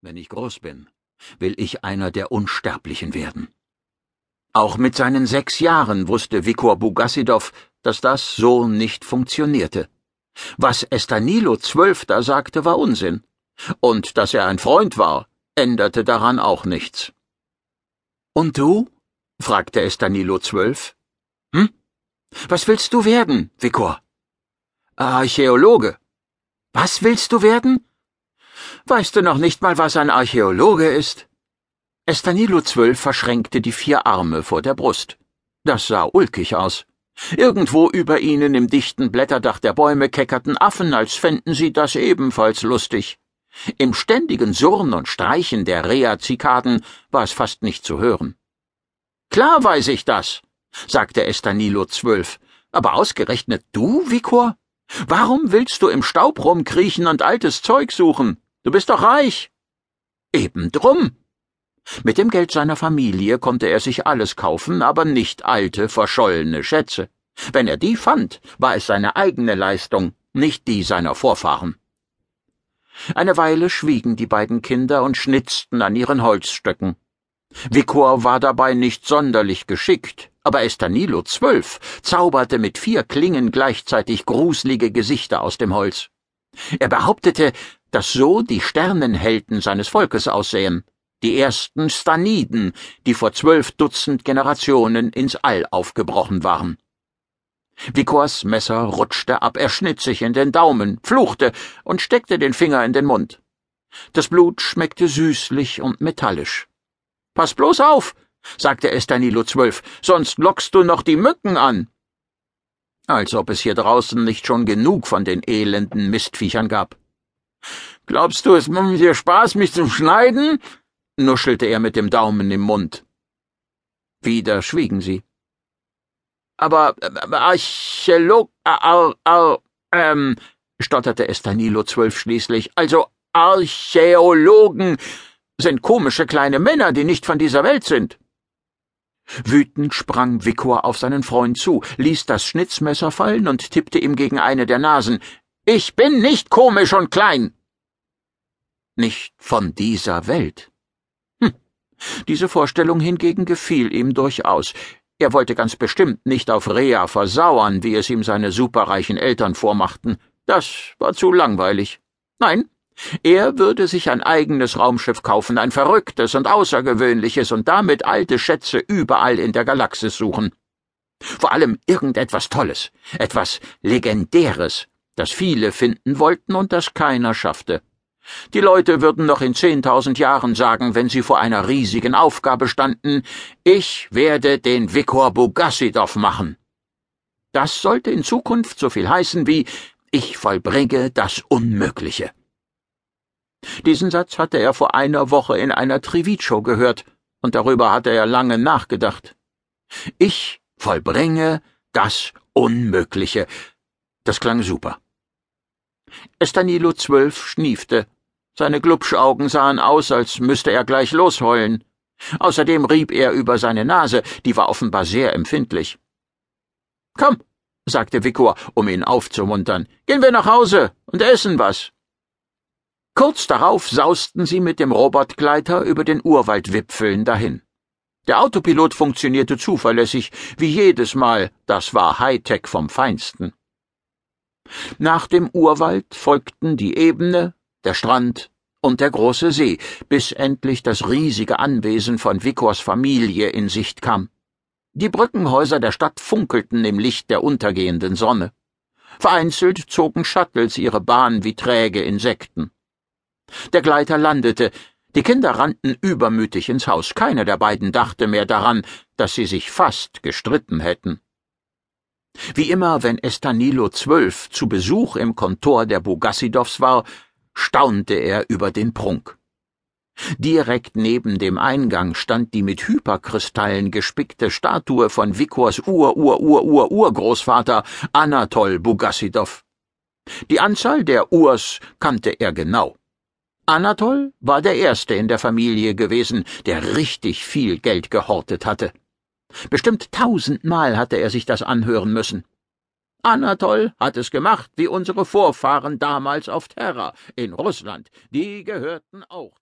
Wenn ich groß bin, will ich einer der Unsterblichen werden. Auch mit seinen sechs Jahren wusste Vikor Bugassidow, dass das so nicht funktionierte. Was Estanilo Zwölfter sagte, war Unsinn. Und dass er ein Freund war, änderte daran auch nichts. Und du? fragte Estanilo Zwölf. Hm? Was willst du werden, Vikor? Archäologe. Was willst du werden? Weißt du noch nicht mal, was ein Archäologe ist? Estanilo zwölf verschränkte die vier Arme vor der Brust. Das sah ulkig aus. Irgendwo über ihnen im dichten Blätterdach der Bäume keckerten Affen, als fänden sie das ebenfalls lustig. Im ständigen Surren und Streichen der Rea-Zikaden war es fast nicht zu hören. Klar weiß ich das, sagte Estanilo zwölf. Aber ausgerechnet du, Vikor? Warum willst du im Staub rumkriechen und altes Zeug suchen? Du bist doch reich. Eben drum. Mit dem Geld seiner Familie konnte er sich alles kaufen, aber nicht alte, verschollene Schätze. Wenn er die fand, war es seine eigene Leistung, nicht die seiner Vorfahren. Eine Weile schwiegen die beiden Kinder und schnitzten an ihren Holzstöcken. Vikor war dabei nicht sonderlich geschickt, aber Estanilo zwölf zauberte mit vier Klingen gleichzeitig gruselige Gesichter aus dem Holz. Er behauptete, dass so die Sternenhelden seines Volkes aussehen, die ersten Staniden, die vor zwölf Dutzend Generationen ins All aufgebrochen waren. Vikors Messer rutschte ab, er schnitt sich in den Daumen, fluchte und steckte den Finger in den Mund. Das Blut schmeckte süßlich und metallisch. Pass bloß auf, sagte Estanilo zwölf, sonst lockst du noch die Mücken an. Als ob es hier draußen nicht schon genug von den elenden Mistviechern gab. Glaubst du, es macht dir Spaß, mich zu schneiden? nuschelte er mit dem Daumen im Mund. Wieder schwiegen sie. Aber Archäolog, ar, ar, ähm, stotterte Estanilo zwölf schließlich, also Archäologen sind komische kleine Männer, die nicht von dieser Welt sind. Wütend sprang Vikor auf seinen Freund zu, ließ das Schnitzmesser fallen und tippte ihm gegen eine der Nasen. Ich bin nicht komisch und klein. Nicht von dieser Welt. Hm. Diese Vorstellung hingegen gefiel ihm durchaus. Er wollte ganz bestimmt nicht auf Rea versauern, wie es ihm seine superreichen Eltern vormachten. Das war zu langweilig. Nein, er würde sich ein eigenes Raumschiff kaufen, ein verrücktes und außergewöhnliches und damit alte Schätze überall in der Galaxis suchen. Vor allem irgendetwas Tolles, etwas Legendäres, das viele finden wollten und das keiner schaffte. Die Leute würden noch in zehntausend Jahren sagen, wenn sie vor einer riesigen Aufgabe standen, ich werde den Vikor Bugassidov machen. Das sollte in Zukunft so viel heißen wie ich vollbringe das Unmögliche. Diesen Satz hatte er vor einer Woche in einer Trivitshow gehört, und darüber hatte er lange nachgedacht. Ich vollbringe das Unmögliche. Das klang super. Estanilo zwölf schniefte. Seine Glubschaugen sahen aus, als müsste er gleich losheulen. Außerdem rieb er über seine Nase, die war offenbar sehr empfindlich. Komm, sagte Vikor, um ihn aufzumuntern, gehen wir nach Hause und essen was. Kurz darauf sausten sie mit dem Robotgleiter über den Urwaldwipfeln dahin. Der Autopilot funktionierte zuverlässig, wie jedes Mal, das war Hightech vom Feinsten. Nach dem Urwald folgten die Ebene, der Strand und der große See, bis endlich das riesige Anwesen von Vikors Familie in Sicht kam. Die Brückenhäuser der Stadt funkelten im Licht der untergehenden Sonne. Vereinzelt zogen Shuttles ihre Bahn wie träge Insekten. Der Gleiter landete, die Kinder rannten übermütig ins Haus, keiner der beiden dachte mehr daran, dass sie sich fast gestritten hätten. Wie immer, wenn Estanilo zwölf zu Besuch im Kontor der Bogassidows war, staunte er über den Prunk. Direkt neben dem Eingang stand die mit Hyperkristallen gespickte Statue von Vikors Ur-Ur-Ur-Ur-Urgroßvater Anatol Bogassidow. Die Anzahl der Urs kannte er genau. Anatol war der Erste in der Familie gewesen, der richtig viel Geld gehortet hatte. Bestimmt tausendmal hatte er sich das anhören müssen. Anatol hat es gemacht, wie unsere Vorfahren damals auf Terra in Russland. Die gehörten auch